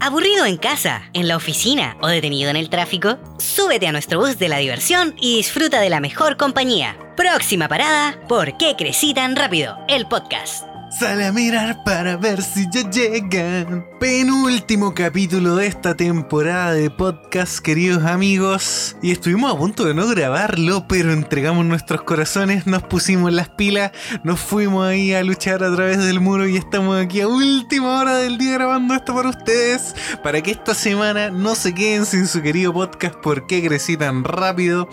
¿Aburrido en casa, en la oficina o detenido en el tráfico? Súbete a nuestro bus de la diversión y disfruta de la mejor compañía. Próxima parada, ¿Por qué crecí tan rápido? El podcast. Sale a mirar para ver si ya llegan. Penúltimo capítulo de esta temporada de podcast, queridos amigos. Y estuvimos a punto de no grabarlo, pero entregamos nuestros corazones, nos pusimos las pilas, nos fuimos ahí a luchar a través del muro y estamos aquí a última hora del día grabando esto para ustedes. Para que esta semana no se queden sin su querido podcast ¿Por qué crecí tan rápido?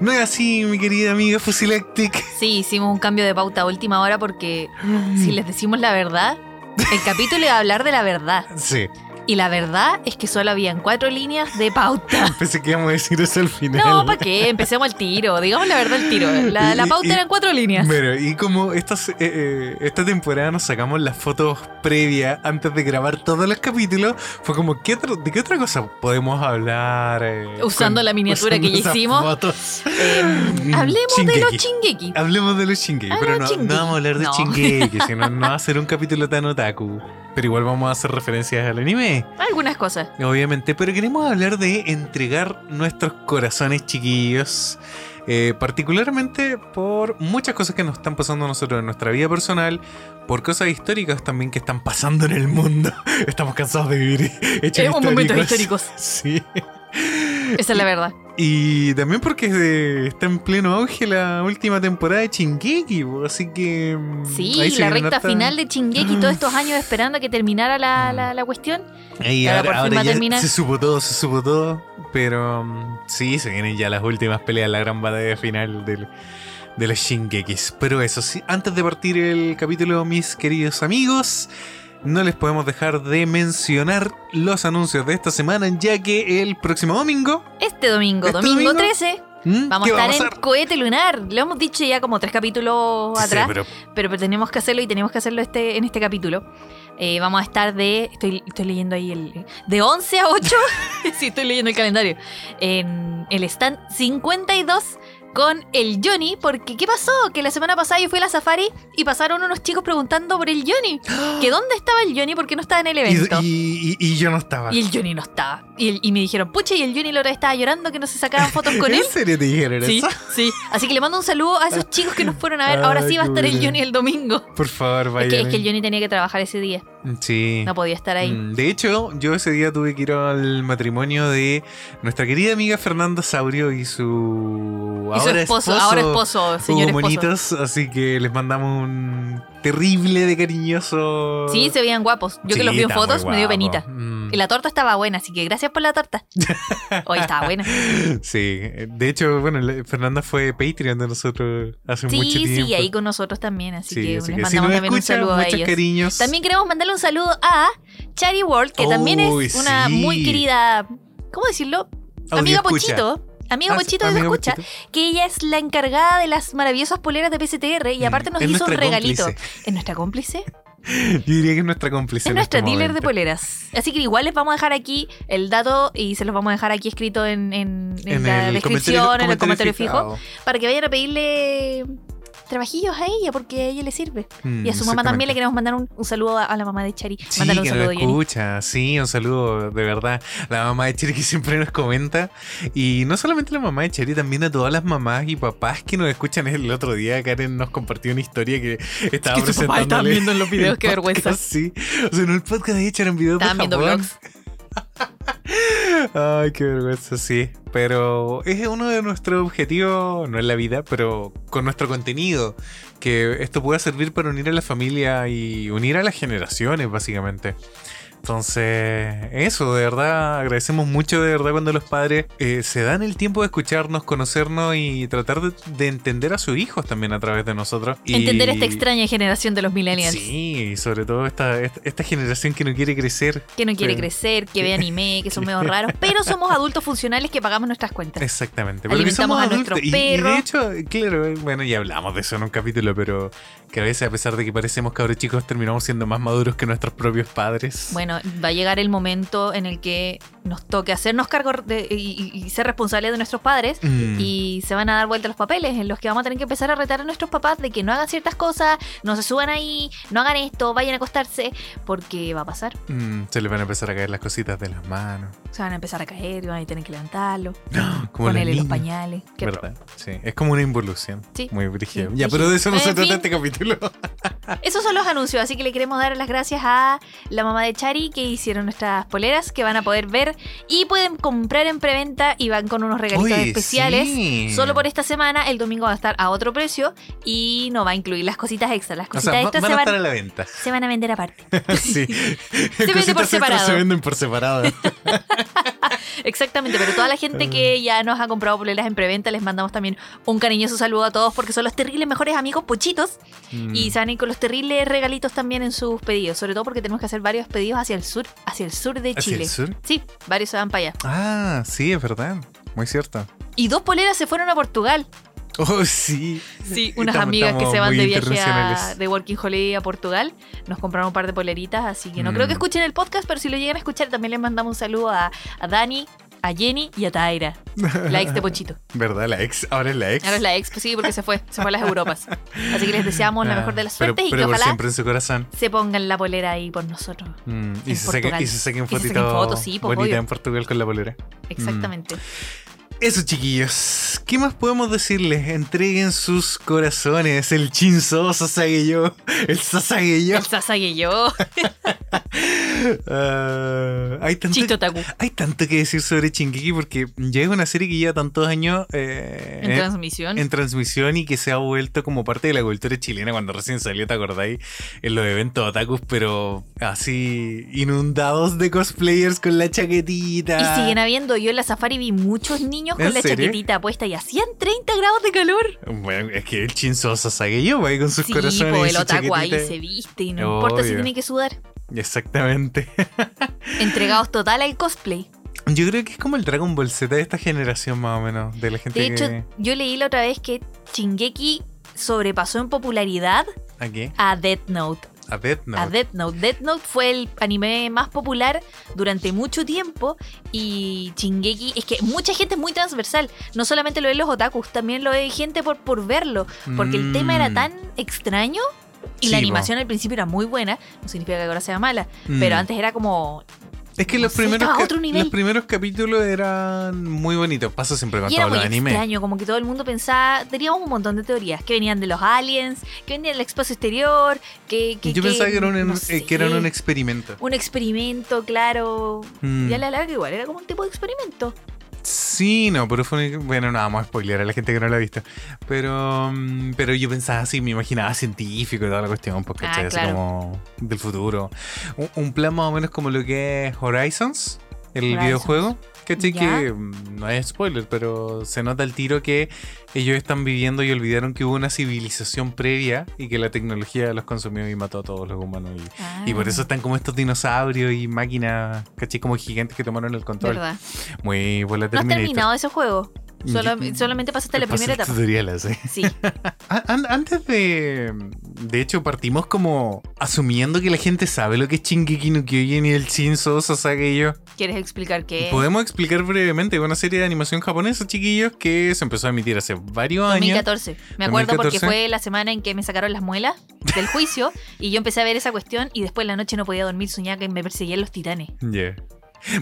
No es así, mi querida amiga Fusilactic. Sí, hicimos un cambio de pauta a última hora porque si les decimos la verdad, el capítulo iba a hablar de la verdad. Sí. Y la verdad es que solo habían cuatro líneas de pauta. Pensé que íbamos a decir eso al final. No, ¿para qué? Empecemos al tiro. Digamos la verdad, el tiro. La, pauta y- eran cuatro líneas. Pero, y como estas, eh, eh, esta temporada nos sacamos las fotos previas antes de grabar todos los capítulos, fue como, ¿qué otro- ¿de qué otra cosa podemos hablar? eh, Usando la miniatura que ya hicimos. fotos? Eh, hablemos de los chingeki. Hablemos de los Shingeki, Ah, pero no, Shingeki. no vamos a hablar de No. Shingeki, sino no va a ser un capítulo tan otaku. Pero igual vamos a hacer referencias al anime. Algunas cosas. Obviamente, pero queremos hablar de entregar nuestros corazones chiquillos. eh, particularmente por muchas cosas que nos están pasando a nosotros en nuestra vida personal, por cosas históricas también que están pasando en el mundo. Estamos cansados de vivir hechos Eh, momentos históricos. históricos. Sí. Esa es la verdad. Y también porque está en pleno auge la última temporada de Shingeki, po, así que... mm, Sí, ahí la recta harta- final de Chingeki, todos estos años esperando a que terminara la, la, la cuestión. Ahí Ahora por ya se supo todo, se supo todo. Pero mm, sí, se vienen ya las últimas peleas, la gran batalla final del, de los Shingekis. Pero eso sí, antes de partir el capítulo, mis queridos amigos, no les podemos dejar de mencionar los anuncios de esta semana, ya que el próximo domingo. Este domingo, ¿Este domingo, domingo? 13, ¿Mm? vamos a ¿qué estar en? Cohete Lunar. Lo hemos dicho ya como tres capítulos Sí, atrás. pero pero, pero tenemos que hacerlo y tenemos que hacerlo este, en este capítulo. Eh, vamos a estar de. Estoy, estoy leyendo ahí el. De 11 a 8. sí, estoy leyendo el calendario. En el stand 52 con el Johnny. Porque, ¿qué pasó? Que la semana pasada yo fui a la safari y pasaron unos chicos preguntando por el Johnny. Que dónde estaba el Johnny porque no estaba en el evento. y- y- y yo no estaba. Y el Johnny no estaba. Y, me dijeron, pucha, y el Johnny vez estaba llorando que no se sacaban fotos con él. ¿En serio te dijeron Sí, eso? sí. Así que le mando un saludo a esos chicos que nos fueron a ver. Ahora Ay, sí va a estar el. Johnny el domingo. Por favor, Es vayan. que, es que el Johnny tenía que trabajar ese día. Sí. No podía estar ahí. Mm, De hecho, yo ese día tuve que ir al matrimonio de nuestra querida amiga Fernanda Saurio y su y su esposo, ahora esposo, señor esposo. Monitos, así que les mandamos un terrible de cariñoso. Sí, se veían guapos. Yo que Sí, los vi en fotos me dio penita. Mm. Y la torta estaba buena, así que gracias por la torta. Hoy estaba buena. Sí, de hecho, bueno, Fernanda fue Patreon de nosotros hace mucho Sí, tiempo. sí, ahí con nosotros también. Así Sí, que así les que mandamos también un escuchan, saludo a ellos. cariños. También queremos mandarle un saludo a Chari World, que también es una sí. muy querida, ¿cómo decirlo? Audio Amiga escucha. Pochito. Amiga Ah, Pochito de amiga escucha, Pochito. que ella es la encargada de las maravillosas poleras de PSTR y aparte nos es hizo un regalito. cómplice. ¿Es nuestra cómplice? Yo diría que es nuestra cómplice. Es nuestra este dealer de poleras. Así que igual les vamos a dejar aquí el dato y se los vamos a dejar aquí escrito en, en- en En la descripción, en el comentario fijo, para que vayan a pedirle trabajillos a ella porque a ella le sirve. Mm, Y a su mamá también le queremos mandar un, un saludo a, a la mamá de Chari. Sí, Mándale un que saludo, escucha, sí, un saludo de verdad. La mamá de Cheri que siempre nos comenta. Y no solamente la mamá de Cheri, también a todas las mamás y papás que nos escuchan. El otro día Karen nos compartió una historia que estaba que papás estaban presentándole viendo en los videos, qué vergüenza. Sí, o sea, en el podcast de hecho eran videos Estaban de viendo Japón. Ay, qué vergüenza, sí. Pero es uno de nuestros objetivos, no en la vida, pero con nuestro contenido. Que esto pueda servir para unir a la familia y unir a las generaciones, básicamente. Entonces, eso, de verdad, agradecemos mucho de verdad cuando los padres eh, se dan el tiempo de escucharnos, conocernos y tratar de, de entender a sus hijos también a través de nosotros. Y- Entender esta extraña generación de los millennials. Sí, y sobre todo esta, esta, esta generación que no quiere crecer. Que no quiere crecer, que ve anime, que son medio raros, pero somos adultos funcionales que pagamos nuestras cuentas. Exactamente. Alimentamos somos a nuestros Y, y de perros. hecho, claro, bueno, ya hablamos de eso en un capítulo, pero que a veces, a pesar de que parecemos cabros chicos, terminamos siendo más maduros que nuestros propios padres. Bueno, va a llegar el momento en el que nos toque hacernos cargo de- y, y- y ser responsables de nuestros padres Mm. y se van a dar vuelta los papeles en los que vamos a tener que empezar a retar a nuestros papás de que no hagan ciertas cosas, no se suban ahí, no hagan esto, vayan a acostarse, porque va a pasar. Mm, se le van a empezar a caer las cositas de las manos. Se van a empezar a caer, van a tener que levantarlo, Como los ponerle los niños. pañales. ¿Verdad? Sí, es como una involución. Sí. Muy brígida. Sí, ya, pero de eso no se trata fin. este capítulo. Esos son los anuncios, así que le queremos dar las gracias a la mamá de Chari que hicieron nuestras poleras que van a poder ver y pueden comprar en preventa y van con unos regalitos especiales. sí. Solo por esta semana, el domingo va a estar a otro precio y no va a incluir las cositas extras. Las O cositas sea, van se, a van, estar a la venta. se van a vender aparte. sí. vende por Cositas extras separado. Se venden por separado. Exactamente, pero toda la gente que ya nos ha comprado poleras en preventa, les mandamos también un cariñoso saludo a todos porque son los terribles mejores amigos pochitos Mm. y se van a ir con los terribles regalitos también en sus pedidos, sobre todo porque tenemos que hacer varios pedidos hacia el sur, hacia el sur de ¿Hacia Chile. el sur? Sí, varios se van para allá. Ah, sí, es verdad. Muy cierto. Y dos poleras se fueron a Portugal. Oh, sí. Sí, unas Estamos- amigas que se van de viaje a, de Working Holiday a Portugal. Nos compraron un par de poleritas, así que no Mm. creo que escuchen el podcast, pero si lo llegan a escuchar, también les mandamos un saludo a, a Dani, a Jenny y a Taira, la ex de Pochito. ¿Verdad? La ex. Ahora es la ex. Ahora es la ex, pues sí, porque se fue, se fue a las Europas. Así que les deseamos la Ah, mejor de las pero- suertes y pero que por ojalá siempre en su corazón. se pongan la polera ahí por nosotros. Mm, y, se saquen, y se saquen Y se fotitos sí, bonitas en Portugal con la polera. Exactamente. Eso, chiquillos. ¿Qué más podemos decirles? Entreguen sus corazones. El Chinzo Sasageyo. El Sasageyo. El Sasageyo, Ah, hay, tanto, Chisto Taku, hay tanto que decir sobre Shingeki porque ya es una serie que lleva tantos años eh, en eh, transmisión. en transmisión y que se ha vuelto como parte de la cultura chilena cuando recién salió, ¿te acordáis? En los eventos otakus, pero así inundados de cosplayers con la chaquetita. Y siguen habiendo, yo en la safari vi muchos niños con ¿En la serio? chaquetita puesta y hacían 30 grados de calor. Bueno, es que el Shinzo Sasageyo va ahí con sus Sí, corazones po, y el su otaku ahí se viste y no importa si Obvio. tiene que sudar. Exactamente. Entregados total al cosplay. Yo creo que es como el Dragon Ball Z de esta generación más o menos, de la gente De hecho, que... yo leí la otra vez que Shingeki sobrepasó en popularidad ¿A qué? a Death Note. A Death Note. A Death Note. Death Note fue el anime más popular durante mucho tiempo y Shingeki es que mucha gente es muy transversal. No solamente lo ven los otakus, también lo ve gente por, por verlo. Porque el tema era Mm. tan extraño y Sí, la animación al principio era muy buena. No significa que ahora sea mala. Mm. Pero antes era como... Es que los, sé, primeros otro nivel. los primeros capítulos eran muy bonitos. Pasa siempre era todos muy los animes. extraño, como que todo el mundo pensaba, teníamos un montón de teorías, que venían de los aliens, que venían del espacio exterior, que... que Yo pensaba que, era un, no eh, que eran sé, un experimento. un experimento, claro. Mm. Y a la larga igual era como un tipo de experimento. Sí, no, pero fue un- Bueno, no vamos a spoilear a la gente que no lo ha visto. Pero, mm, pero yo pensaba así, me imaginaba científico y toda la cuestión, pues, Ah, claro. como del futuro. Un, un plan más o menos como lo que es Horizons, el Horizons. videojuego. ¿Cachai? Ya. Que mm, no es spoiler, pero se nota el tiro que ellos están viviendo y olvidaron que hubo una civilización previa y que la tecnología los consumió y mató a todos los humanos. Y, y por eso están como estos dinosaurios y máquinas, ¿cachai? Como gigantes que tomaron el control. ¿Verdad? Muy la No has terminado ese juego. Solo- Yo- solamente pasaste la primera etapa. tutorial así. Sí. A- an- Antes de. De hecho, partimos como asumiendo que la gente sabe lo que es Shingeki no Kyojin y el Shinzo Sasageyo. ¿Quieres explicar qué? Podemos explicar brevemente una serie de animación japonesa, chiquillos, que se empezó a emitir hace varios años. 2014. Me acuerdo porque 2014. fue la semana en que me sacaron las muelas del juicio y yo empecé a ver esa cuestión y después en la noche no podía dormir, soñaba que me perseguían los titanes. Yeah.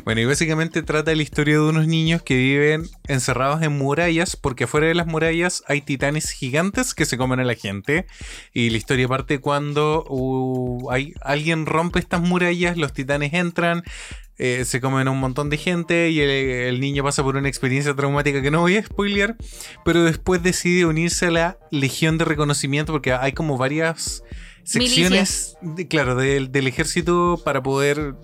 Bueno, y básicamente trata la historia de unos niños que viven encerrados en murallas, porque afuera de las murallas hay titanes gigantes que se comen a la gente. Y la historia parte cuando uh, hay, alguien rompe estas murallas, los titanes entran, eh, se comen a un montón de gente y el, el niño pasa por una experiencia traumática que no voy a spoilear, pero después decide unirse a la Legión de Reconocimiento, porque hay como varias secciones, de- claro, del, del ejército para poder,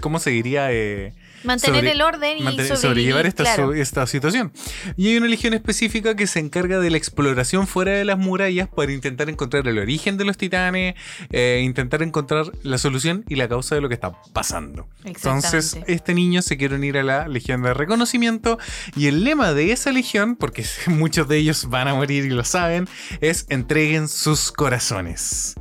¿cómo se diría? Eh, Mantener Sobre- el orden y mantener- sobrellevar esta, claro. su- esta situación. Y hay una legión específica que se encarga de la exploración fuera de las murallas para intentar encontrar el origen de los titanes, eh, intentar encontrar la solución y la causa de lo que está pasando. Entonces, este niño se quiere unir a la Legión de Reconocimiento y el lema de esa legión, porque muchos de ellos van a morir y lo saben, es entreguen sus corazones.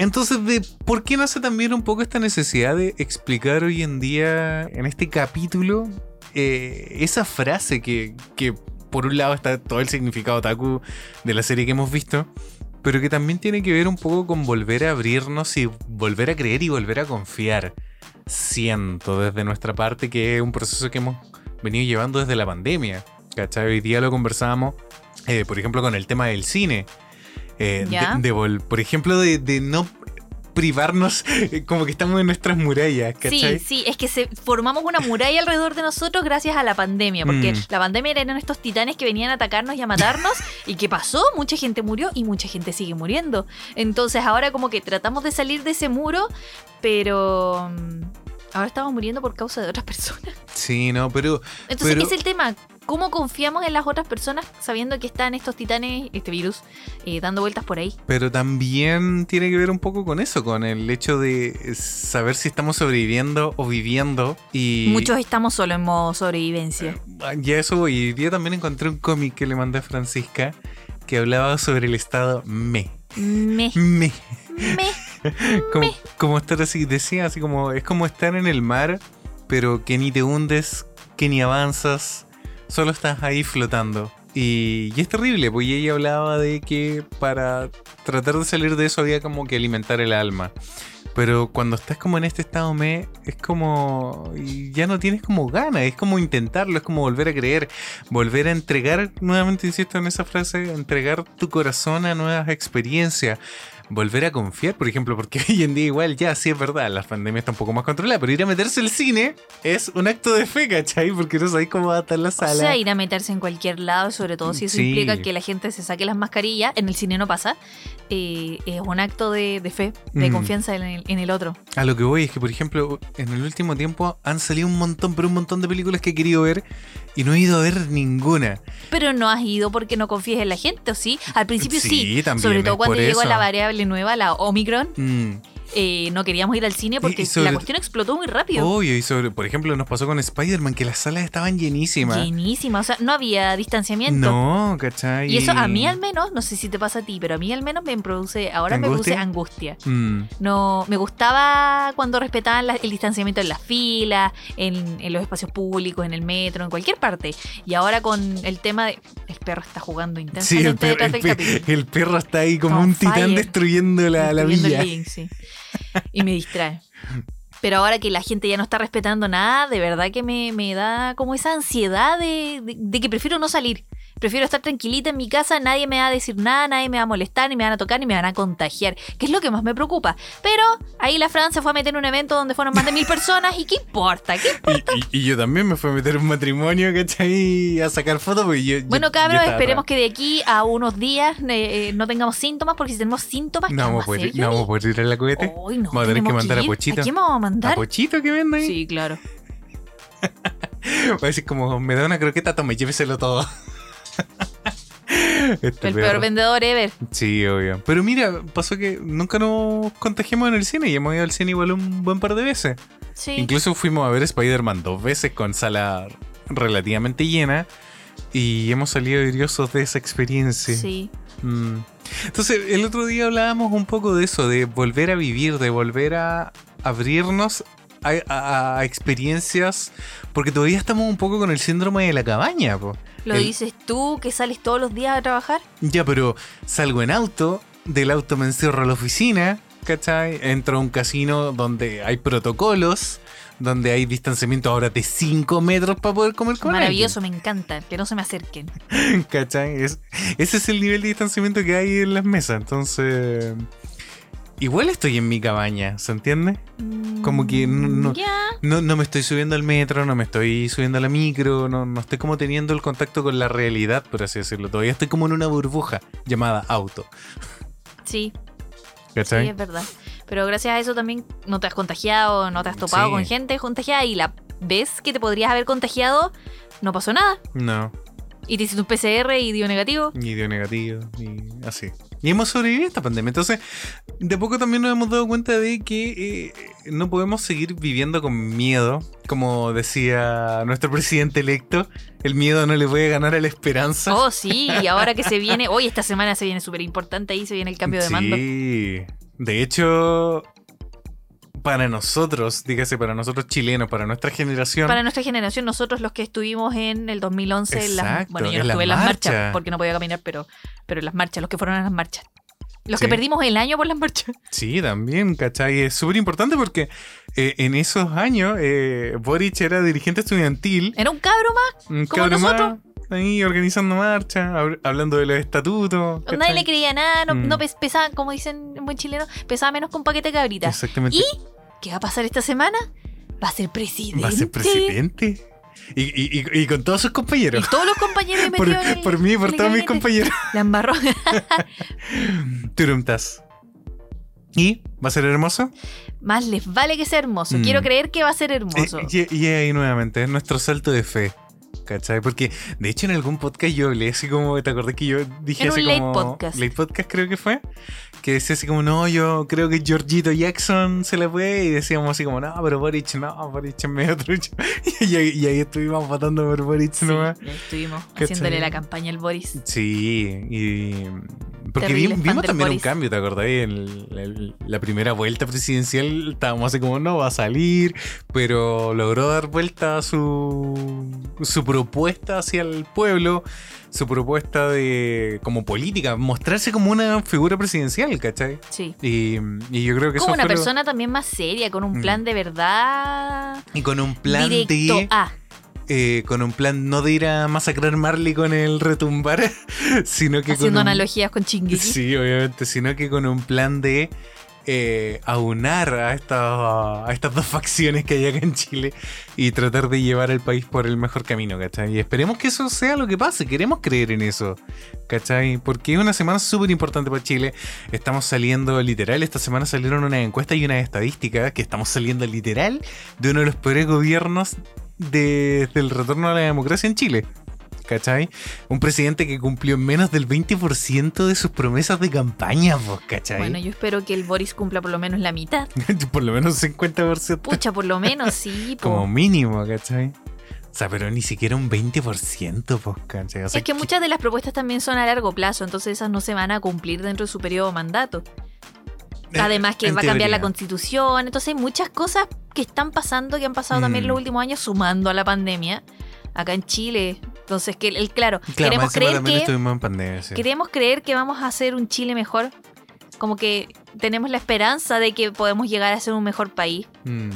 Entonces, de, ¿por qué nace también un poco esta necesidad de explicar hoy en día, en este capítulo, eh, esa frase que, que por un lado está todo el significado taku de la serie que hemos visto, pero que también tiene que ver un poco con volver a abrirnos y volver a creer y volver a confiar. Siento desde nuestra parte que es un proceso que hemos venido llevando desde la pandemia. ¿Cachai? Hoy día lo conversábamos, eh, por ejemplo, con el tema del cine. Eh, de, de vol- por ejemplo, de, de no privarnos eh, como que estamos en nuestras murallas, ¿cachai? Sí, sí, es que se, formamos una muralla alrededor de nosotros gracias a la pandemia, porque Mm. la pandemia eran estos titanes que venían a atacarnos y a matarnos, y ¿qué pasó? Mucha gente murió y mucha gente sigue muriendo. Entonces ahora como que tratamos de salir de ese muro, pero mm, ahora estamos muriendo por causa de otras personas. Sí, no, pero Entonces Pero- es el tema. ¿Cómo confiamos en las otras personas sabiendo que están estos titanes, este virus, eh, dando vueltas por ahí? Pero también tiene que ver un poco con eso, con el hecho de saber si estamos sobreviviendo o viviendo. Y Muchos estamos solo en modo sobrevivencia. Ah, Ya eso voy. Y día también encontré un cómic que le mandé a Francisca que hablaba sobre el estado me. Me, Me. me. Como, como estar así, decía así como, es como estar en el mar, pero que ni te hundes, que ni avanzas, solo estás ahí flotando. Y, y es terrible, y ella hablaba de que para tratar de salir de eso había como que alimentar el alma. Pero cuando estás como en este estado me, es como. ya no tienes como ganas, es como intentarlo, es como volver a creer, volver a entregar, nuevamente insisto en esa frase, entregar tu corazón a nuevas experiencias, volver a confiar, por ejemplo, porque hoy en día igual ya sí es verdad, la pandemia está un poco más controlada, pero ir a meterse al cine es un acto de fe, ¿cachai? Porque no sabéis cómo va a estar la O sala. sea, ir a meterse en cualquier lado, sobre todo si eso Sí. implica que la gente se saque las mascarillas, en el cine no pasa, eh, es un acto de, de fe, de Mm. confianza en el, en el otro. A lo que voy es que, por ejemplo, en el último tiempo han salido un montón, pero un montón de películas que he querido ver y no he ido a ver ninguna. Pero no has ido porque no confíes en la gente, ¿o sí? Al principio sí, Sí, también sobre todo cuando llegó la variable nueva, la Omicron, Mm. Eh, no queríamos ir al cine porque sobre- la cuestión explotó muy rápido. Obvio, y sobre, por ejemplo, nos pasó con Spider-Man que las salas estaban llenísimas. Llenísima, o sea, no había distanciamiento. No, ¿cachai? Y eso a mí al menos, no sé si te pasa a ti, pero a mí al menos me produce, ahora me produce angustia. Mm. No, me gustaba cuando respetaban la- el distanciamiento en las filas, en, en los espacios públicos, en el metro, en cualquier parte. Y ahora con el tema de. El perro está jugando Sí, el intensamente perro, el perro está ahí como un titán destruyendo la, la Destruyendo villa. el living, sí. Y me distrae. Pero ahora que la gente ya no está respetando nada, de verdad que me, me da como esa ansiedad de, de- de que prefiero no salir. Prefiero estar tranquilita en mi casa, nadie me va a decir nada, nadie me va a molestar, ni me van a tocar, ni me van a contagiar, que es lo que más me preocupa. Pero ahí la Fran se fue a meter en un evento donde fueron más de mil personas y ¿qué importa? ¿Qué Y, y- y yo también me fui a meter en un matrimonio, ¿cachai? A sacar fotos. Porque yo, yo- Bueno, yo cabros, estaba esperemos que de aquí a unos días eh, eh, no tengamos síntomas, porque si tenemos síntomas, ¿qué No vamos, a poder, no vamos a poder ir a la cohete. No, vamos a tener que mandar a. Pochito. ¿A quién vamos a mandar? ¿A Pochito que vende ahí? Sí, claro. Va a decir como, me da una croqueta, tome, lléveselo todo. Este El peor vendedor ever. Sí, obvio. Pero mira, pasó que nunca nos contagiamos en el cine y hemos ido al cine igual un buen par de veces. Sí. Incluso fuimos a ver Spider-Man dos veces con sala relativamente llena y hemos salido viriosos de esa experiencia. Sí. Mm. Entonces, el otro día hablábamos un poco de eso, de volver a vivir, de volver a abrirnos a, a- a experiencias, porque todavía estamos un poco con el síndrome de la cabaña. po. ¿Lo El- dices tú que sales todos los días a trabajar? Ya, pero salgo en auto, del auto me encierro a la oficina, ¿cachai? Entro a un casino donde hay protocolos, donde hay distanciamiento ahora de 5 metros para poder comer con Maravilloso, me encanta. Que no se me acerquen. ¿cachai? Es- ese es el nivel de distanciamiento que hay en las mesas, entonces... Igual estoy en mi cabaña, ¿se entiende? Como que no- no- Ya. No, no me estoy subiendo al metro, no me estoy subiendo a la micro, no, no estoy como teniendo el contacto con la realidad, por así decirlo. Todavía estoy como en una burbuja llamada auto. Sí, sí, ¿Cachai? es verdad. Pero gracias a eso también no te has contagiado, no te has topado Sí. con gente contagiada y la vez que te podrías haber contagiado, no pasó nada. No, Y te hiciste un PCR y dio negativo. ni dio negativo, ni así. Y hemos sobrevivido a esta pandemia. Entonces, de poco también nos hemos dado cuenta de que eh, no podemos seguir viviendo con miedo. Como decía nuestro presidente electo, el miedo no le puede ganar a la esperanza. Oh, sí, y ahora que se viene, hoy esta semana se viene súper importante, ahí se viene el cambio de mando. Sí. De hecho, para nosotros, dígase, para nosotros chilenos, para nuestra generación. Para nuestra generación, nosotros los que estuvimos en el 2011, en las, Exacto, bueno, yo en no las estuve en las marchas porque no podía caminar, pero, pero en las marchas, los que fueron a las marchas. Los que perdimos el año por las marchas. Sí, también, ¿cachai? Es súper importante porque eh, en esos años eh, Boric era dirigente estudiantil. Era un cabro más. Un Como cabrón nosotros. más, ahí organizando marchas, hab- hablando de los estatutos. Nadie le creía nada, no, Mm. no pes- pesaba, como dicen en buen chileno, pesaba menos un paquete de cabritas. Exactamente. ¿Y qué va a pasar esta semana? Va a ser presidente. Va a ser presidente. Y, y- y- y con todos sus Y compañeros. todos los compañeros Por, metidos en el, por mí y por todos mis compañeros. La embarró. Turumtas. ¿Y? ¿Va a ser hermoso? Más les vale que sea hermoso. Mm. Quiero creer que va a ser hermoso. Eh, y, y ahí nuevamente, es nuestro salto de fe. ¿Cachai? Porque de hecho en algún podcast yo hablé así como, ¿te acordás que yo dije En así un late como. podcast. Late podcast creo que fue. Que decía así como, no, yo creo que Georgito Jackson se la puede. Y decíamos así como, no, pero Boric no, Boric es medio trucho. y, ahí, y ahí estuvimos votando por Boric Sí, nomás. estuvimos ¿Cachai? haciéndole la campaña al Boris. Sí, y. Porque Terrible vi- fan vimos también un cambio, ¿te acordás? En el- el- la primera vuelta presidencial estábamos así como, no va a salir, pero logró dar vuelta a su, su propuesta hacia el pueblo, su propuesta de como política, mostrarse como una figura presidencial, ¿cachai? Sí. Y, y yo creo que Como eso una fue lo- persona también más seria, con un Mm. plan de verdad. Y con un plan directo de... a. eh, con un plan no de ir a masacrar Marley con el retumbar, sino que Haciendo con un- analogías con Chinguiki. Sí, obviamente, sino que con un plan de eh, aunar a estas, a estas dos facciones que hay acá en Chile y tratar de llevar al país por el mejor camino, ¿cachai? Y esperemos que eso sea lo que pase, queremos creer en eso, ¿cachai? Porque es una semana súper importante para Chile, estamos saliendo literal, esta semana salieron unas encuestas y unas estadísticas que estamos saliendo literal de uno de los peores gobiernos desde el retorno a la democracia en Chile. ¿Cachai? Un presidente que cumplió menos del 20% de sus promesas de campaña, vos, ¿cachai? Bueno, yo espero que el Boris cumpla por lo menos la mitad. Por lo menos 50%. Pucha, por lo menos, sí. po. como mínimo, ¿cachai? O sea, pero ni siquiera un 20%, pues, ¿cachai? O sea, es que muchas de las propuestas también son a largo plazo, entonces esas no se van a cumplir dentro de su periodo de mandato. eh, Además que en va a cambiar la constitución, entonces hay muchas cosas que están pasando, que han pasado también en Mm. los últimos años, sumando a la pandemia, acá en Chile. Entonces, que el, claro, Claro, queremos creer que en pandemia, sí. queremos creer que vamos a hacer un Chile mejor. Como que tenemos la esperanza de que podemos llegar a ser un mejor país. Mm.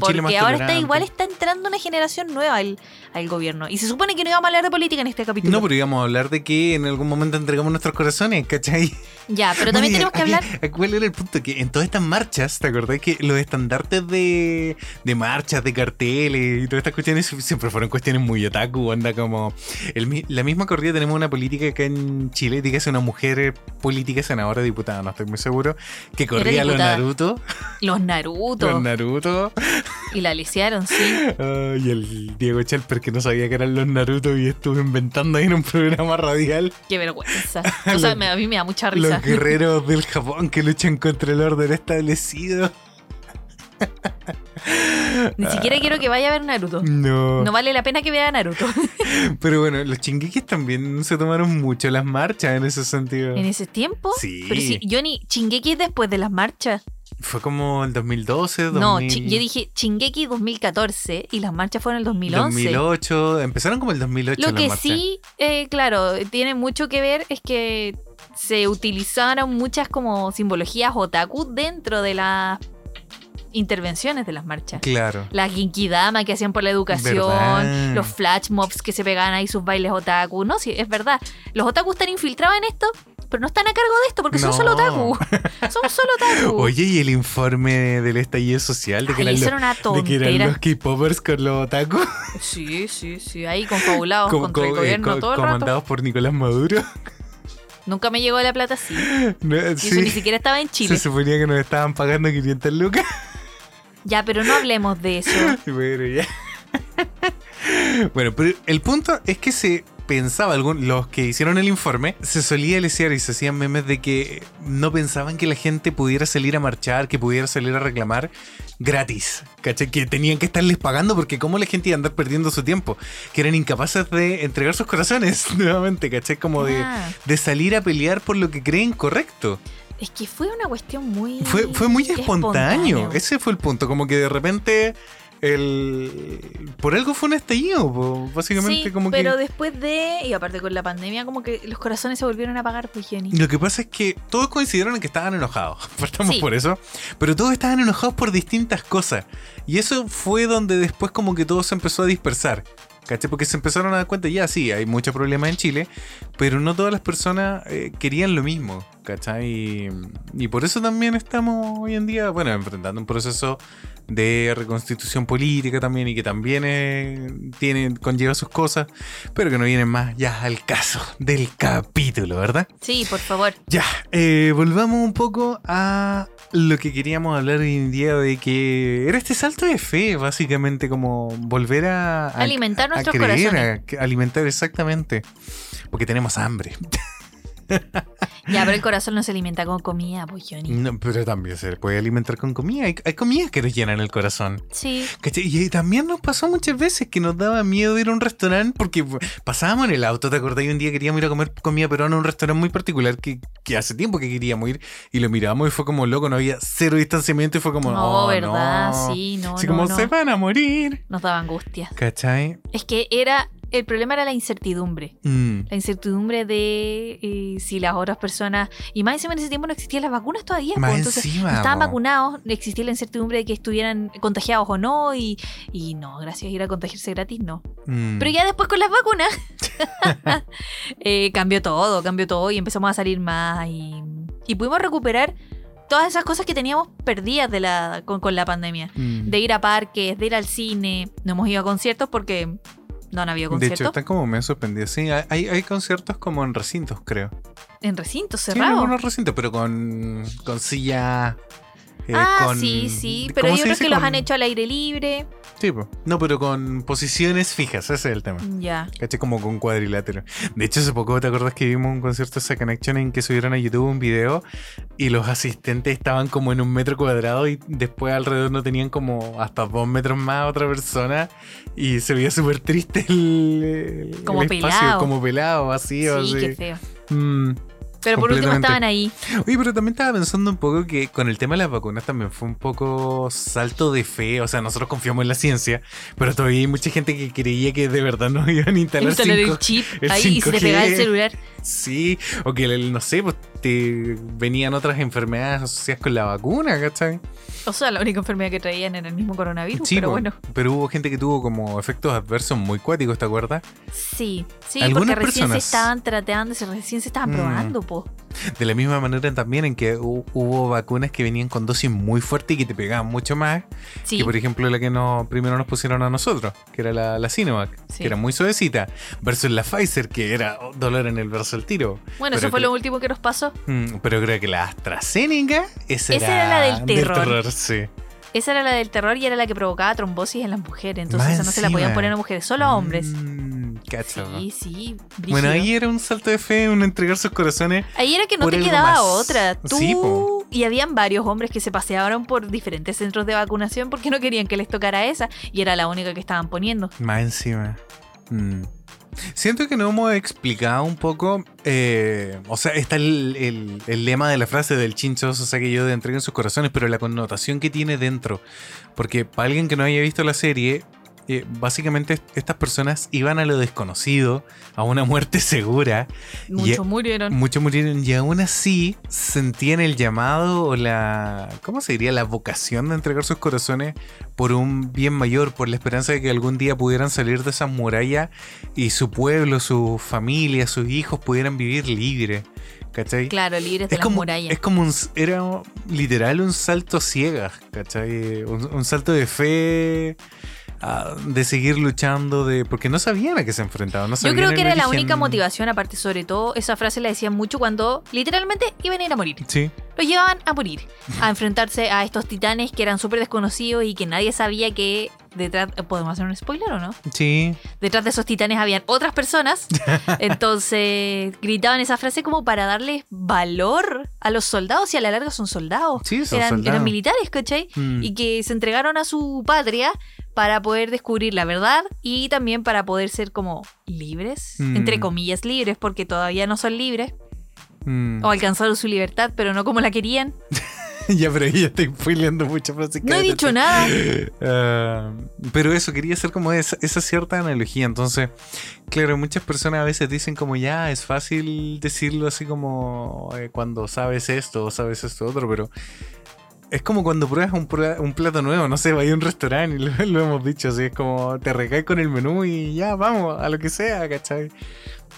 Chile Porque ahora está igual está entrando una generación nueva al, al gobierno. Y se supone que no íbamos a hablar de política en este capítulo. No, pero íbamos a hablar de que en algún momento entregamos nuestros corazones, ¿cachai? Ya, pero también tenemos que aquí- hablar. ¿Cuál era el punto? Que en todas estas marchas, ¿te acordás que los estandartes de, de marchas, de carteles y todas estas cuestiones siempre fueron cuestiones muy otaku? Anda como. el la misma corrida tenemos una política acá en Chile, dígase una mujer política, senadora, diputada, no estoy muy seguro, que corría los. Naruto. Los Naruto. Los Naruto. Y la lisiaron, sí. Ah, y el Diego Chalper que no sabía que eran los Naruto y estuvo inventando ahí en un programa radial. Qué vergüenza. O sea, me- a mí me da mucha risa. Los guerreros del Japón que luchan contra el orden establecido. Ni siquiera quiero que vaya a ver Naruto. No. No vale la pena que vea Naruto. Pero bueno, los chinguiquis también se tomaron mucho las marchas en ese sentido. en ese tiempo. Sí. Pero si Johnny, Chingeki es después de las marchas. Fue como el 2012, 2000, No, yo dije Chingeki 2014 y las marchas fueron el 2011. 2008. Empezaron como el 2008 Lo las que marchas. sí, eh, claro, tiene mucho que ver es que se utilizaron muchas como simbologías otaku dentro de las intervenciones de las marchas. Claro. La Ginkidama que hacían por la educación, ¿Verdad? los flash mobs que se pegaban ahí sus bailes otaku. No, sí, es verdad. Los otaku están infiltrados en esto, pero no están a cargo de esto porque son solo otaku. son solo otaku. Oye, y el informe del estallido social de que, Ay, eran los, de que eran tontera. los K-popers con los otaku, Sí, sí, sí. Ahí confabulados co- contra el eh, gobierno co- todo el rato. comandados por Nicolás Maduro. Nunca me llegó la plata así. No, Y sí. eso ni siquiera estaba en Chile. Se suponía que nos estaban pagando 500 lucas. Ya, pero no hablemos de eso. Bueno, ya. bueno, pero el punto es que se pensaba, algún, los que hicieron el informe, se solía lesear y se hacían memes de que no pensaban que la gente pudiera salir a marchar, que pudiera salir a reclamar gratis. ¿Cachai? Que tenían que estarles pagando porque cómo la gente iba a andar perdiendo su tiempo. Que eran incapaces de entregar sus corazones nuevamente, ¿cachai? Como de, Ah. de salir a pelear por lo que creen correcto. Es que fue una cuestión muy. Fue, fue muy espontáneo. espontáneo. Ese fue el punto. Como que de repente. El, por algo fue un estallido, po. básicamente Sí, como pero que... después de. Y aparte con la pandemia, como que los corazones se volvieron a apagar, pues, Jenny. Lo que pasa es que todos coincidieron en que estaban enojados. Partamos Sí. por eso. Pero todos estaban enojados por distintas cosas. Y eso fue donde después como que todo se empezó a dispersar. ¿Cachai? Porque se empezaron a dar cuenta, ya sí, hay muchos problemas en Chile, pero no todas las personas eh, querían lo mismo, ¿cachai? Y, y por eso también estamos hoy en día, bueno, enfrentando un proceso de reconstitución política también y que también eh, tiene, conlleva sus cosas, pero que no vienen más ya al caso del capítulo, ¿verdad? Sí, por favor. Ya, eh, volvamos un poco a lo que queríamos hablar hoy en día de que era este salto de fe, básicamente, como volver a... a- Alimentar a nuestros creer, corazones. a alimentar exactamente, porque tenemos hambre. Ya, pero el corazón no se alimenta con comida, pues, Johnny. No, pero también se puede alimentar con comida. Hay, hay comidas que nos llenan el corazón. Sí. ¿Cachai? Y también nos pasó muchas veces que nos daba miedo ir a un restaurante porque pasábamos en el auto, ¿te acordás? Y un día queríamos ir a comer comida peruana a un restaurante muy particular que, que hace tiempo que queríamos ir y lo miramos y fue como loco, no había cero distanciamiento y fue como, No, oh, ¿verdad? no. Sí, no, Así no, como no. se van a morir. Nos daba angustia. ¿Cachai? Es que era. El problema era la incertidumbre. Mm. La incertidumbre de eh, si las otras personas. Y más encima en ese tiempo no existían las vacunas todavía. Más pues, entonces, encima, no estaban po. vacunados, existía la incertidumbre de que estuvieran contagiados o no. Y, y no, gracias a ir a contagiarse gratis, no. Mm. Pero ya después con las vacunas eh, cambió todo, cambió todo y empezamos a salir más y, y pudimos recuperar todas esas cosas que teníamos perdidas de la, con, con la pandemia. Mm. De ir a parques, de ir al cine. No hemos ido a conciertos porque no han habido De conciertos. hecho, están como medio sorprendidos. Sí, hay, hay- conciertos como en recintos, creo. En recintos Sí, en cerrados. algunos recintos, pero con, con silla. Eh, ah, con- sí, sí. Pero ¿cómo hay se otros dice? que los Con- han hecho al aire libre. Sí, po. no, pero con posiciones fijas, ese es el tema. Ya. ¿Cachai? Como con cuadrilátero. De hecho, hace poco, ¿te acuerdas que vimos un concierto de esa Connection en que subieron a YouTube un video y los asistentes estaban como en un metro cuadrado y después alrededor no tenían como hasta dos metros más otra persona y se veía súper triste el, el Como espacio, pelado. como pelado, vacío. Sí, así. qué feo. Mm. Pero por último estaban ahí. Oye, pero también estaba pensando un poco que con el tema de las vacunas también fue un poco salto de fe. O sea, nosotros confiamos en la ciencia, pero todavía hay mucha gente que creía que de verdad nos iban a instalar, Instalar el 5G. chip el ahí y se te 5G. pegaba el celular. Sí, o que, el- no sé, pues venían otras enfermedades asociadas con la vacuna, ¿cachai? O sea, la única enfermedad que traían era el mismo coronavirus. Sí, pero bueno. pero hubo gente que tuvo como efectos adversos muy cuáticos, ¿te acuerdas? Sí, sí, Algunas porque recién personas- se estaban tratando, recién se estaban Mm. probando, po. De la misma manera también en que hu- hubo vacunas que venían con dosis muy fuertes y que te pegaban mucho más Sí, que por ejemplo la que nos, primero nos pusieron a nosotros, que era la, la Sinovac, Sí. que era muy suavecita, versus la Pfizer, que era dolor en el verso al tiro. bueno, pero eso fue que- lo último que nos pasó. Mm, pero creo que la AstraZeneca, esa, Esa era la del terror. sí. Esa era la del terror y era la que provocaba trombosis en las mujeres. Entonces esa no se la podían poner a mujeres, solo a hombres. Mm, cacha, Sí, sí. Bueno, brígido. ahí era un salto de fe, un entregar sus corazones. Ahí era que no te quedaba más. otra. Tú Sí, y habían varios hombres que se pasearon por diferentes centros de vacunación porque no querían que les tocara esa y era la única que estaban poniendo. Más encima. Mm. Siento que no hemos explicado un poco. eh, o sea, está el, el- el lema de la frase del chinchos, o sea, que yo de entreguen sus corazones, pero la connotación que tiene dentro. Porque para alguien que no haya visto la serie, eh, básicamente est- estas personas iban a lo desconocido, a una muerte segura. Muchos murieron. Muchos murieron y aún así sentían el llamado o la. ¿Cómo se diría? La vocación de entregar sus corazones por un bien mayor, por la esperanza de que algún día pudieran salir de esas murallas y su pueblo, su familia, sus hijos pudieran vivir libres. ¿Cachai? Claro, libres de Es las como, murallas. es como un. Era literal un salto ciegas, ¿cachai? Un, un salto de fe. De seguir luchando, de porque no sabían a qué se enfrentaban. No Yo creo que era la única motivación, aparte, sobre todo, esa frase la decían mucho cuando literalmente iban a ir a morir. Sí. Los llevaban a morir, a enfrentarse a estos titanes que eran súper desconocidos y que nadie sabía que detrás. ¿Podemos hacer un spoiler o no? Sí. Detrás de esos titanes habían otras personas. Entonces gritaban esa frase como para darles valor a los soldados y a la larga son soldados. Sí, son eran, soldados. eran militares, ¿cachai? Mm. Y que se entregaron a su patria para poder descubrir la verdad y también para poder ser como libres, Mm. entre comillas libres, porque todavía no son libres. Mm. O alcanzaron su libertad, pero no como la querían. ya, pero ahí ya estoy spoileando mucho. pero sí No he dicho nada. Ah, pero eso, quería hacer como esa, esa cierta analogía. Entonces, claro, muchas personas a veces dicen como ya, es fácil decirlo así como eh, cuando sabes esto o sabes esto otro, pero es como cuando pruebas un, un plato nuevo, no sé, vas a un restaurante y lo, lo hemos dicho, así es como te recaes con el menú y ya, vamos, a lo que sea, ¿cachai?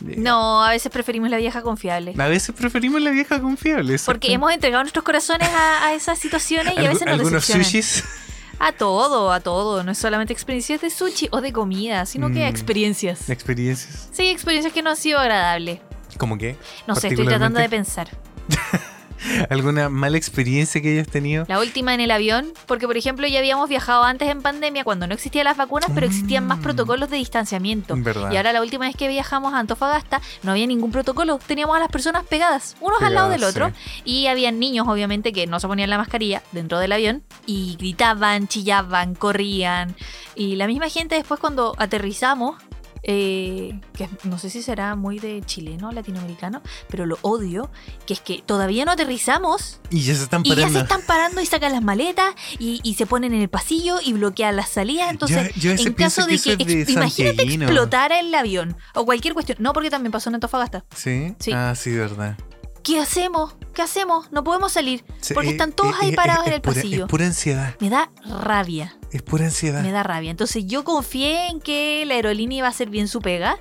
No, a veces preferimos la vieja confiable. A veces preferimos la vieja confiable. Porque hemos entregado nuestros corazones a, a esas situaciones y a veces nos algunos sushis. A todo, a todo. No es solamente experiencias de sushi o de comida, sino que Mm. experiencias. Experiencias. Sí, experiencias que no han sido agradables. ¿Cómo qué? No sé, estoy tratando de pensar. ¿Alguna mala experiencia que hayas tenido? La última en el avión, porque por ejemplo ya habíamos viajado antes en pandemia cuando no existían las vacunas, pero existían más Mm. protocolos de distanciamiento. ¿Verdad? Y ahora la última vez que viajamos a Antofagasta no había ningún protocolo, teníamos a las personas pegadas, unos al lado del otro, sí. y habían niños obviamente que no se ponían la mascarilla dentro del avión y gritaban, chillaban, corrían. Y la misma gente después cuando aterrizamos, eh, que no sé si será muy de chileno o latinoamericano, pero lo odio, que es que todavía no aterrizamos Y ya se están y ya parando. se están parando y sacan las maletas y, y se ponen en el pasillo y bloquean las salidas. Entonces, Yo- yo ese en caso de que de imagínate explotara el avión o cualquier cuestión. No, porque también pasó en Antofagasta. ¿Sí? Sí. Ah, sí, verdad. ¿Qué hacemos? ¿Qué hacemos? No podemos salir porque eh, están todos eh, ahí eh, parados en el pura- pasillo. Es pura ansiedad. Me da rabia, Es pura ansiedad. me da rabia. Entonces yo confié en que la aerolínea iba a hacer bien su pega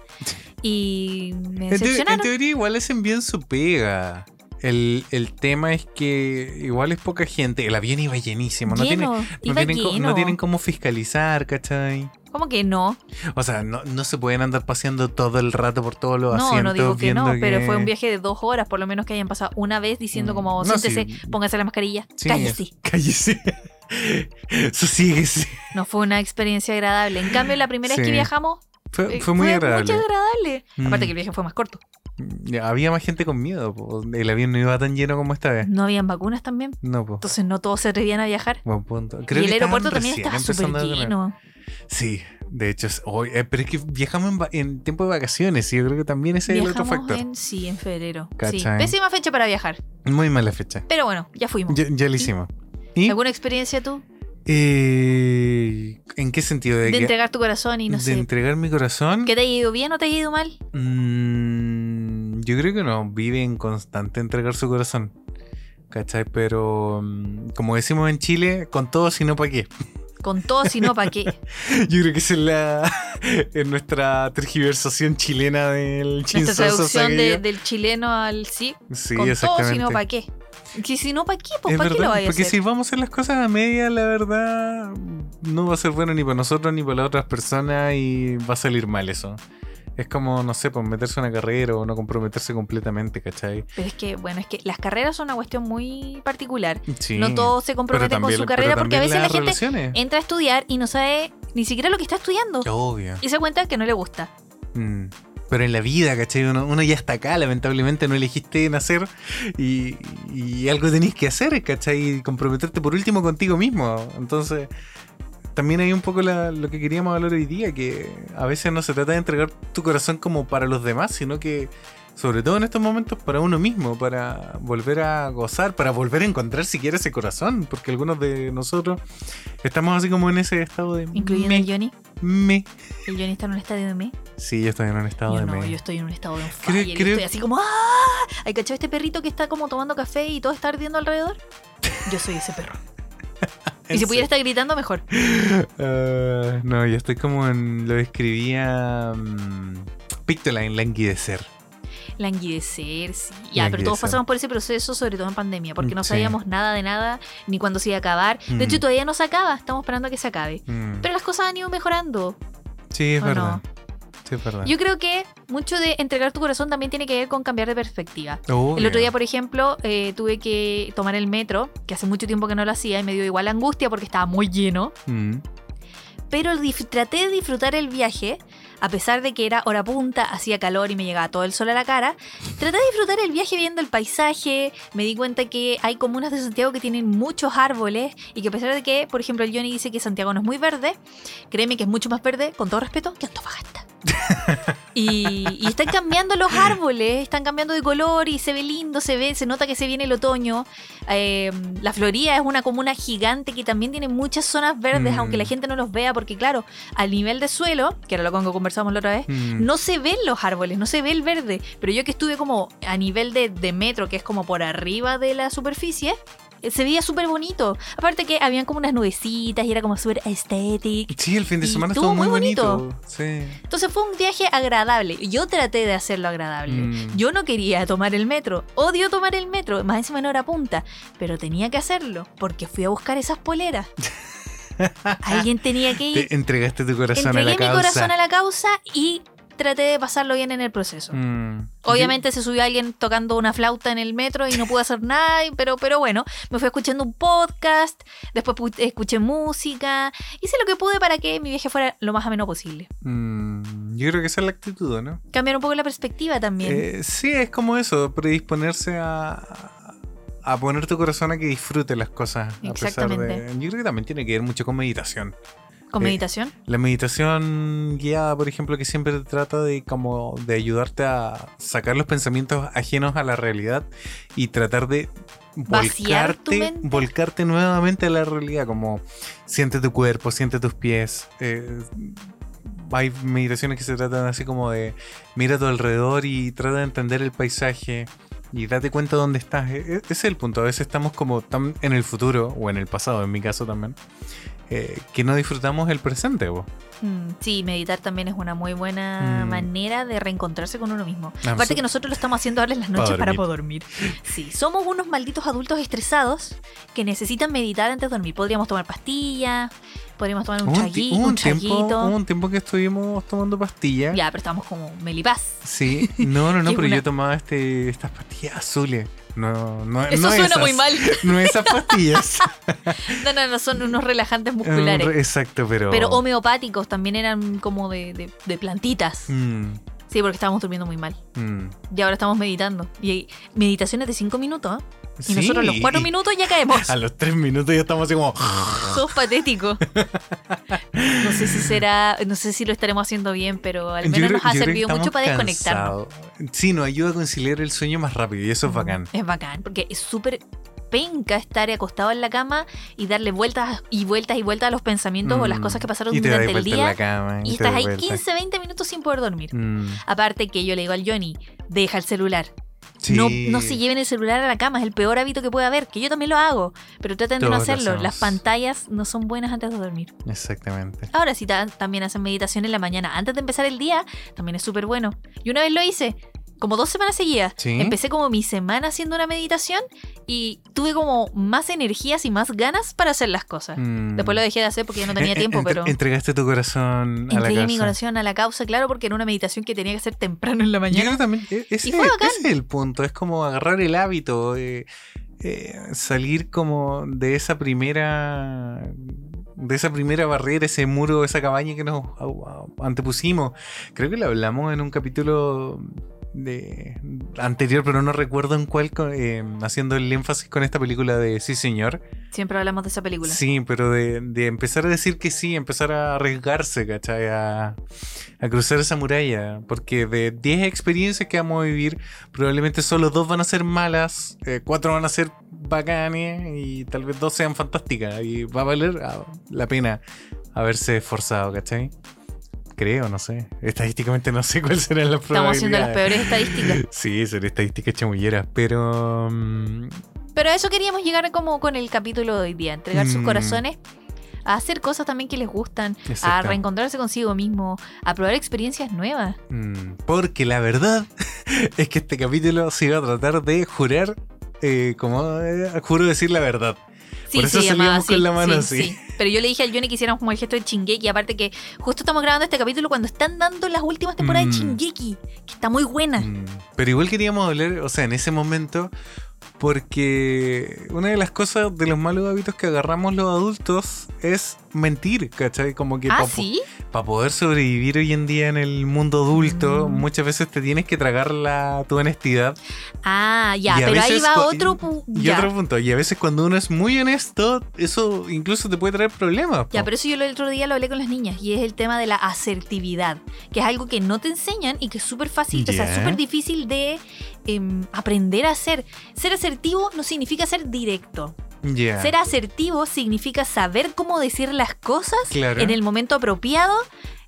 y me En, te- en decepcionaron. teoría igual hacen bien su pega. El, el tema es que igual es poca gente. El avión iba llenísimo. No, tienen, Lleno, no, tienen, co- lleno. no tienen cómo fiscalizar, ¿cachai? ¿Cómo que no? O sea, no, no se pueden andar paseando todo el rato por todos los No, asientos. no digo que no, pero fue un viaje de dos horas, por lo menos que hayan pasado una vez diciendo Mm, como, no, siéntese, sí. póngase la mascarilla, Sí, cállese. es- Cállese. Sosíguese. No fue una experiencia agradable. En cambio, la primera vez que viajamos Fue, eh, fue muy agradable. Mucho agradable. Mm. Aparte que el viaje fue más corto. Había más gente con miedo. po. El avión no iba tan lleno como esta vez. No habían vacunas también. No, pues. Entonces no todos se atrevían a viajar. Buen punto. y Creo el que aeropuerto también estaba súper lleno. Sí, de hecho, eh, pero es que viajamos en, en tiempo de vacaciones y yo creo que también ese es el otro factor. en, sí, en febrero. Sí. Pésima fecha para viajar. Muy mala fecha. Pero bueno, ya fuimos. Ya, ya lo hicimos. ¿Y? ¿Alguna experiencia tú? Eh, ¿En qué sentido? ¿De, De que- entregar tu corazón y no de sé. entregar mi corazón? ¿Que te haya ido bien o te haya ido mal? Mm, yo creo que uno vive en constante entregar su corazón. ¿Cachai? Pero mm, como decimos en Chile, con todo, si no, ¿para qué? Con todo, si no, ¿para qué? Yo creo que es la en nuestra tergiversación chilena del Nuestra chinzoso traducción de- del chileno al sí. Sí, con todo, si no, ¿para qué? Que si no, ¿para qué? Pues Es ¿para qué lo vaya a porque hacer? si vamos a hacer las cosas a media, la verdad, no va a ser bueno ni para nosotros ni para las otras personas y va a salir mal eso. Es como, no sé, pues meterse a una carrera o no comprometerse completamente, ¿cachai? Pero es que, bueno, es que las carreras son una cuestión muy particular. Sí. No todos se comprometen con su carrera porque a veces la gente entra a estudiar y no sabe ni siquiera lo que está estudiando. Obvio. Y se cuenta que no le gusta. Mm. Pero en la vida, ¿cachai? Uno, uno ya está acá, lamentablemente no elegiste nacer y, y algo tenés que hacer, ¿cachai? Y comprometerte por último contigo mismo. Entonces, también hay un poco la- lo que queríamos hablar hoy día, que a veces no se trata de entregar tu corazón como para los demás, sino que, sobre todo en estos momentos, para uno mismo, para volver a gozar, para volver a encontrar siquiera ese corazón, porque algunos de nosotros estamos así como en ese estado de... Incluyendo me, el Johnny. me. El Johnny está en un estadio de me. Sí, yo estoy en un estado Yo de no, me. yo estoy en un estado de on Creo- creo- Estoy así como ¡Ah! ¿Hay cachado este perrito que está como tomando café y todo está ardiendo alrededor? Yo soy ese perro. Y ¿En si pudiera estar gritando, mejor. Ah, no, yo estoy como en. Lo describía. Um, Pictoline, languidecer. Languidecer, sí. Ya, pero todos pasamos por ese proceso, sobre todo en pandemia, porque no Sí. sabíamos nada de nada, ni cuándo se iba a acabar. Mm. De hecho, todavía no se acaba, estamos esperando a que se acabe. Mm, Pero las cosas han ido mejorando. sí, es ¿o verdad. no? Sí, es verdad. Yo creo que mucho de entregar tu corazón también tiene que ver con cambiar de perspectiva. El Obvio. otro día, por ejemplo, eh, tuve que tomar el metro, que hace mucho tiempo que no lo hacía y me dio igual angustia porque estaba muy lleno. Mm, Pero traté de disfrutar el viaje, a pesar de que era hora punta, hacía calor y me llegaba todo el sol a la cara. Traté de disfrutar el viaje viendo el paisaje. Me di cuenta que hay comunas de Santiago que tienen muchos árboles y que a pesar de que, por ejemplo, el Johnny dice que Santiago no es muy verde, créeme que es mucho más verde, con todo respeto, que Antofagasta. Y, y están cambiando los árboles, están cambiando de color y se ve lindo, se ve, se nota que se viene el otoño. Eh, la Florida es una comuna gigante que también tiene muchas zonas verdes, Mm. aunque la gente no los vea, porque claro, al nivel de suelo, que era lo que conversamos la otra vez, Mm. no se ven los árboles, no se ve el verde. Pero yo que estuve como a nivel de, de metro, que es como por arriba de la superficie, se veía súper bonito. Aparte que habían como unas nubecitas y era como súper estético. Sí, el fin de semana estuvo muy bonito. bonito. Sí. Entonces fue un viaje agradable. Yo traté de hacerlo agradable. Mm. Yo no quería tomar el metro. Odio tomar el metro. Más encima no era punta. Pero tenía que hacerlo porque fui a buscar esas poleras. Alguien tenía que ir. Te entregaste tu corazón a Entregué la mi causa. corazón a la causa y traté de pasarlo bien en el proceso. Mm. Obviamente se subió alguien tocando una flauta en el metro y no pude hacer nada, pero, pero bueno, me fui escuchando un podcast, después pu- escuché música, hice lo que pude para que mi viaje fuera lo más ameno posible. Yo, mm, yo creo que esa es la actitud, ¿no? Cambiar un poco la perspectiva también. Eh, sí, es como eso, predisponerse a, a poner tu corazón a que disfrute las cosas. A pesar Exactamente. de, yo creo que también tiene que ver mucho con meditación. Con eh, meditación. La meditación guiada, por ejemplo, que siempre trata de como de ayudarte a sacar los pensamientos ajenos a la realidad y tratar de volcarte, volcarte nuevamente a la realidad, como siente tu cuerpo, siente tus pies. eh, hay meditaciones que se tratan así como de mira a tu alrededor y trata de entender el paisaje y date cuenta dónde estás. E- e- Ese es el punto. A veces estamos como tan en el futuro, o en el pasado, en mi caso también, eh, que no disfrutamos el presente. po. Mm, sí, meditar también es una muy buena Mm. manera de reencontrarse con uno mismo. Ah, Aparte sí. que nosotros lo estamos haciendo ahora en las noches para poder dormir. Sí, somos unos malditos adultos estresados que necesitan meditar antes de dormir. Podríamos tomar pastillas, podríamos tomar un, un, chagui- ti- hubo un un tiempo, chaguito. un tiempo que estuvimos tomando pastillas. Ya, pero estamos como melipaz. Sí, no, no, no, pero una- yo tomaba este, estas pastillas azules. No, no, Eso no suena esas, muy mal. No esas pastillas. No, no, no, son unos relajantes musculares. re- Exacto, pero. Pero homeopáticos también eran como de, de- de plantitas. Mm, Sí, porque estábamos durmiendo muy mal. mm. Y ahora estamos meditando. Y hay meditaciones de 5 minutos. ¿eh? Y Sí. nosotros a los 4 minutos ya caemos. A los tres minutos ya estamos así como. Sos patético. No sé si será, no sé si lo estaremos haciendo bien, pero al menos creo- nos ha servido mucho para desconectarnos. cansados. Sí, nos ayuda a conciliar el sueño más rápido y eso es bacán. Es bacán, porque es súper penca estar acostado en la cama y darle vueltas y vueltas y vueltas a los pensamientos o las Mm. cosas que pasaron y durante el día. cama, Y estás ahí vuelta. 15, 20 minutos sin poder dormir. Mm, Aparte que yo le digo al Johnny, deja el celular. sí. No, no se lleven el celular a la cama, es el peor hábito que puede haber, que yo también lo hago, pero traten de no hacerlo. Las pantallas no son buenas antes de dormir. Exactamente. Ahora, si ta- también hacen meditación en la mañana antes de empezar el día, también es súper bueno. Y una vez lo hice, como dos semanas seguidas. Sí. Empecé como mi semana haciendo una meditación y tuve como más energías y más ganas para hacer las cosas. Mm. Después lo dejé de hacer porque ya no tenía Eh, tiempo, entre- pero Entregaste tu corazón a la entregué mi causa. corazón a la causa, claro, porque era una meditación que tenía que hacer temprano en la Yo mañana. creo también, e- ese, Y fue bacán. ese es el punto, es como agarrar el hábito, eh, eh, salir como de esa primera de esa primera barrera, ese muro, esa cabaña que nos antepusimos. Creo que lo hablamos en un capítulo de anterior, pero no recuerdo en cuál, eh, haciendo el énfasis con esta película de Sí Señor. Siempre hablamos de esa película. Sí, pero de, de empezar a decir que sí, empezar a arriesgarse, ¿cachai? A, a cruzar esa muralla. Porque de 10 experiencias que vamos a vivir, probablemente solo dos van a ser malas, eh, cuatro van a ser bacanes y tal vez dos sean fantásticas. Y va a valer ah, la pena haberse esforzado, ¿cachai? Creo, no sé. Estadísticamente no sé cuáles serán las Estamos haciendo las peores estadísticas. Sí, son estadísticas chamulleras, pero... mm, Pero a eso queríamos llegar como con el capítulo de hoy día, entregar sus Mm. corazones a hacer cosas también que les gustan, a reencontrarse consigo mismo, a probar experiencias nuevas. Mm, Porque la verdad es que este capítulo se iba a tratar de jurar, eh, como eh, juro decir la verdad. Sí, Por eso se llamaba salíamos con la mano sí, así. sí. Pero yo le dije al Johnny que hiciéramos como el gesto de Chingeki, aparte que justo estamos grabando este capítulo cuando están dando las últimas temporadas de Mm. Chingeki, que está muy buena. Mm, Pero igual queríamos hablar, o sea, en ese momento, Porque una de las cosas de los malos hábitos que agarramos los adultos es mentir, ¿cachai? Como que Ah, para sí. poder sobrevivir hoy en día en el mundo adulto, Mm. muchas veces te tienes que tragar la, tu honestidad. Ah, ya, pero ahí va otro. pu- Y otro punto, y a veces cuando uno es muy honesto, eso incluso te puede traer problemas. Ya, po. pero eso yo el otro día lo hablé con las niñas y es el tema de la asertividad, que es algo que no te enseñan y que es súper fácil, o sea, súper difícil de em, aprender a hacer. Ser asertivo no significa ser directo. Ser asertivo significa saber cómo decir las cosas Claro. en el momento apropiado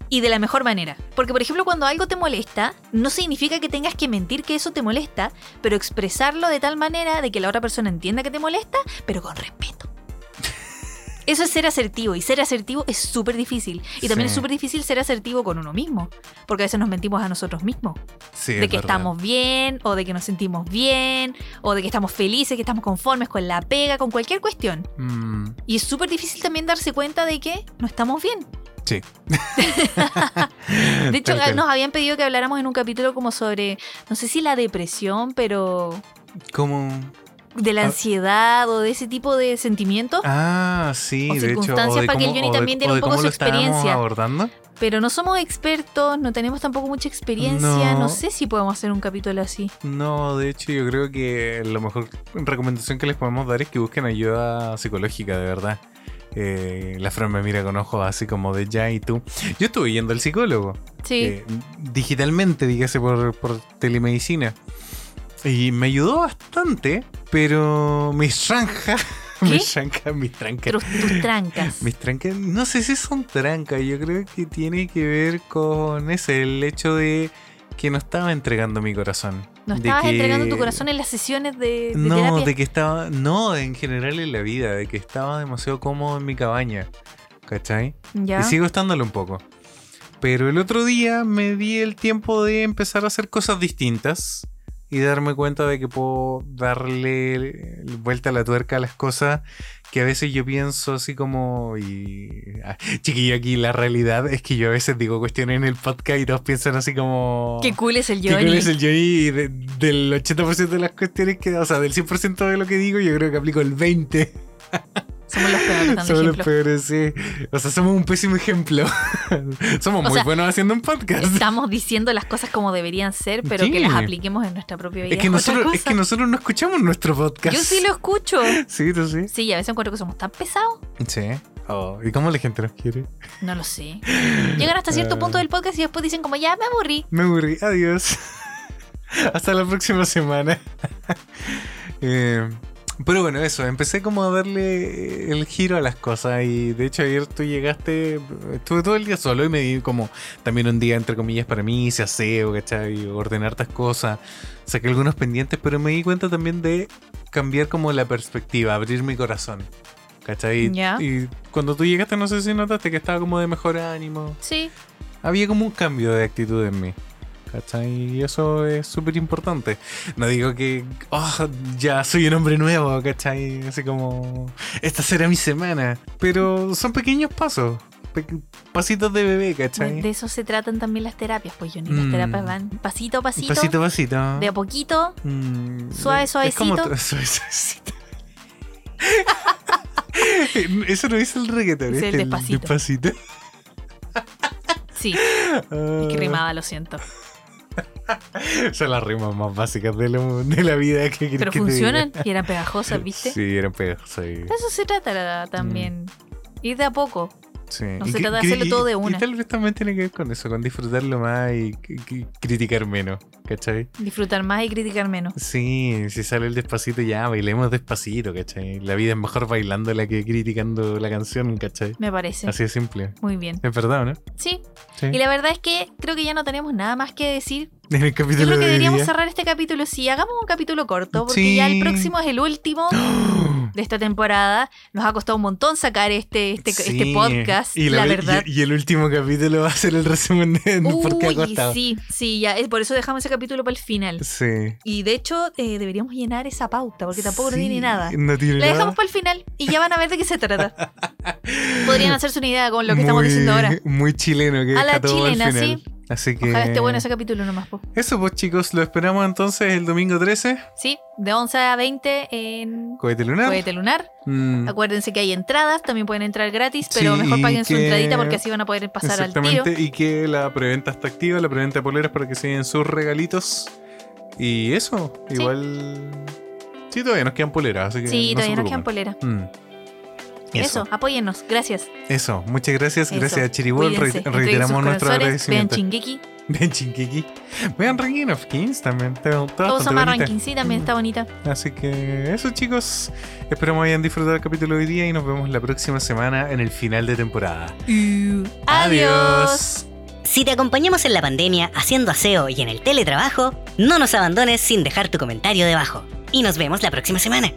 y de la mejor manera. Porque, por ejemplo, cuando algo te molesta, no significa que tengas que mentir que eso te molesta, pero expresarlo de tal manera de que la otra persona entienda que te molesta, pero con respeto. Eso es ser asertivo y ser asertivo es súper difícil. Y también Sí. es súper difícil ser asertivo con uno mismo, porque a veces nos mentimos a nosotros mismos Sí, de es que verdad. estamos bien, o de que nos sentimos bien, o de que estamos felices, que estamos conformes con la pega, con cualquier cuestión. Mm, Y es súper difícil también darse cuenta de que no estamos bien. sí. De hecho, nos habían pedido que habláramos en un capítulo como sobre, no sé si la depresión, pero Como. De la Ah. ansiedad o de ese tipo de sentimientos. Ah, sí, O de hecho. circunstancias de para que el Johnny también o un poco su experiencia. abordando. Pero no somos expertos, no tenemos tampoco mucha experiencia. No, No. sé si podemos hacer un capítulo así. No, de hecho, yo creo que la mejor recomendación que les podemos dar es que busquen ayuda psicológica, de verdad. Eh, la Fran me mira con ojos así como de ya y tú. Yo estuve yendo al psicólogo. Sí. eh, digitalmente, dígase por, por telemedicina. Y me ayudó bastante, pero mis tranjas, ¿Qué? mis trancas, mis trancas, tus, trancas. mis trancas, no sé si son trancas, yo creo que tiene que ver con ese, el hecho de que no estaba entregando mi corazón. ¿No estabas que- entregando tu corazón en las sesiones de, de No, terapia? de que estaba, no, en general en la vida, de que estaba demasiado cómodo en mi cabaña, ¿cachai? ¿Ya? Y sigo estándolo un poco. Pero el otro día me di el tiempo de empezar a hacer cosas distintas y darme cuenta de que puedo darle vuelta a la tuerca a las cosas que a veces yo pienso así como y ah, chiquillo aquí la realidad es que yo a veces digo cuestiones en el podcast y todos piensan así como Qué cool es el ¿Qué Johnny. cool es el Johnny? Y de- del 80% de las cuestiones que, o sea, del 100% de lo que digo, yo creo que aplico el 20%. Somos los peores dando Somos los peores, sí. O sea, somos un pésimo ejemplo. somos O muy sea, buenos haciendo un podcast. Estamos diciendo las cosas como deberían ser, pero Sí. que las apliquemos en nuestra propia vida. Es que, nosotros, es que nosotros no escuchamos nuestro podcast. Yo sí lo escucho. Sí, tú sí. Sí, y a veces encuentro que somos tan pesados. Sí. Oh, ¿Y cómo la gente nos quiere? No lo sé. Llegan hasta cierto Ah. punto del podcast y después dicen como ya me aburrí. Me aburrí. Adiós. Hasta la próxima semana. Eh, pero bueno, eso. Empecé como a darle el giro a las cosas. Y de hecho, ayer tú llegaste. Estuve todo el día solo y me di como también un día, entre comillas, para mí. Hice aseo, ¿cachai? Ordenar estas cosas. Saqué algunos pendientes, pero me di cuenta también de cambiar como la perspectiva, abrir mi corazón. ¿Cachai? Y cuando tú llegaste, no sé si notaste que estaba como de mejor ánimo Sí. había como un cambio de actitud en mí. ¿Cachai? Y eso es súper importante. No digo que oh, ya soy un hombre nuevo, ¿cachai? Así como, esta será mi semana. Pero son pequeños pasos, pe- pasitos de bebé, De, ¿cachai? de eso se tratan también las terapias, pues Johnny. Las Mm. terapias van pasito a pasito, pasito a pasito. de a poquito. Mm, Suave, es como suavecito. suave, suavecito. Eso no es el reggaetón, Es es el el despacito. despacito. Sí, es que rimaba, lo siento. Son las rimas más básicas de, lo- de la vida que Pero que te funcionan diga. y eran pegajosas, ¿viste? Sí, eran pegajosas. De eso se trata la- también. Ir de a poco. Sí. No Y se trata de hacerlo y- todo de Y una. tal vez también tiene que ver con eso, con disfrutarlo más y, y- y criticar menos, ¿cachai? Disfrutar más y criticar menos. Sí, si sale el despacito ya, bailemos despacito, ¿cachai? La vida es mejor bailándola que criticando la canción, ¿cachai? Me parece. Así de simple. Muy bien. Es verdad, ¿no? Sí. Sí. Y la verdad es que creo que ya no tenemos nada más que decir. En el Yo creo que de deberíamos día. cerrar este capítulo. Sí, hagamos un capítulo corto, porque Sí. ya el próximo es el último de esta temporada. Nos ha costado un montón sacar este, este, este podcast, Y la, ve- verdad. Y, y el último capítulo va a ser el resumen de por qué ha Uy, costado. sí, sí, ya. Es por eso dejamos ese capítulo para el final. Sí. Y de hecho, eh, deberíamos llenar esa pauta, porque tampoco no tiene nada. No tiene La nada. dejamos para el final y ya van a ver de qué se trata. Podrían hacerse una idea con lo que estamos diciendo ahora. Muy chileno que A la al chilena, final. sí. Así que. Ojalá esté bueno ese capítulo nomás. po. Eso pues chicos, lo esperamos entonces el domingo 13. Sí, de 11 a 20 en Cohete lunar. Cohete Lunar. Mm, Acuérdense que hay entradas, también pueden entrar gratis, pero Sí, mejor paguen su entradita porque así van a poder pasar al tiro. Exactamente, y que la preventa está activa, la preventa de poleras para que se den sus regalitos. Y eso, Sí. igual. Sí, todavía nos quedan poleras, así que. Sí, no todavía se nos quedan preocupen. polera. Mm. Eso. apóyennos. Gracias. Eso, muchas gracias. Eso. Gracias a Chiribol. Re- reiteramos nuestro corazones, Vean agradecimiento. Chingeki. Vean Chinkiki. Vean Ranking of Kings también. Ama bonita. Ranking, sí, también está bonita. Así que eso, chicos. Esperamos hayan disfrutado el capítulo de hoy día y nos vemos la próxima semana en el final de temporada. Adiós. Si te acompañamos en la pandemia haciendo aseo y en el teletrabajo, no nos abandones sin dejar tu comentario debajo. Y nos vemos la próxima semana.